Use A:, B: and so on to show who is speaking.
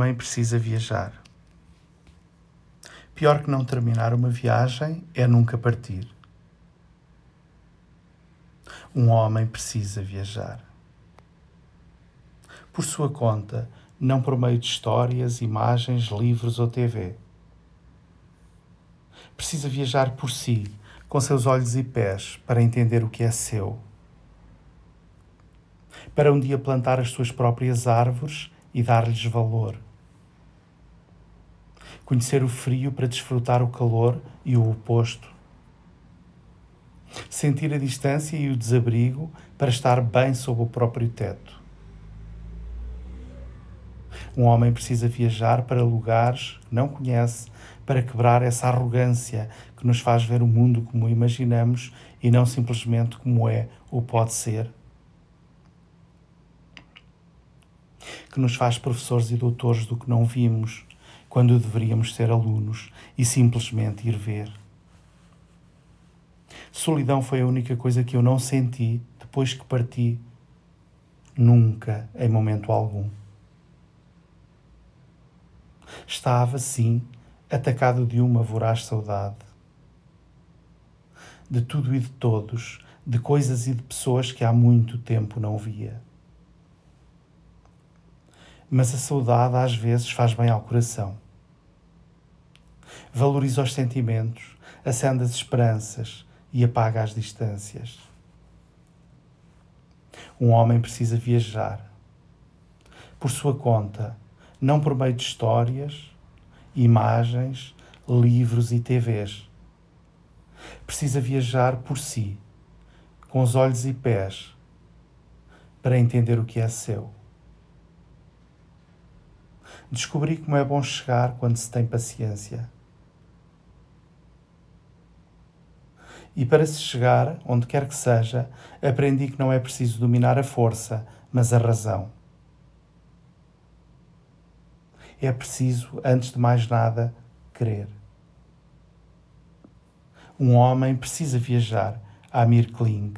A: homem precisa viajar. Pior que não terminar uma viagem é nunca partir. Um homem precisa viajar. Por sua conta, não por meio de histórias, imagens, livros ou TV. Precisa viajar por si, com seus olhos e pés, para entender o que é seu. Para um dia plantar as suas próprias árvores e dar-lhes valor. Conhecer o frio para desfrutar o calor e o oposto. Sentir a distância e o desabrigo para estar bem sob o próprio teto. Um homem precisa viajar para lugares que não conhece para quebrar essa arrogância que nos faz ver o mundo como imaginamos e não simplesmente como é ou pode ser. que nos faz professores e doutores do que não vimos, quando deveríamos ser alunos e simplesmente ir ver. Solidão foi a única coisa que eu não senti depois que parti, nunca, em momento algum. Estava, sim, atacado de uma voraz saudade. De tudo e de todos, de coisas e de pessoas que há muito tempo não via mas a saudade às vezes faz bem ao coração. Valoriza os sentimentos, acende as esperanças e apaga as distâncias. Um homem precisa viajar por sua conta, não por meio de histórias, imagens, livros e TVs. Precisa viajar por si, com os olhos e pés, para entender o que é seu. Descobri como é bom chegar quando se tem paciência. E para se chegar, onde quer que seja, aprendi que não é preciso dominar a força, mas a razão. É preciso, antes de mais nada, querer. Um homem precisa viajar. Amir Kling.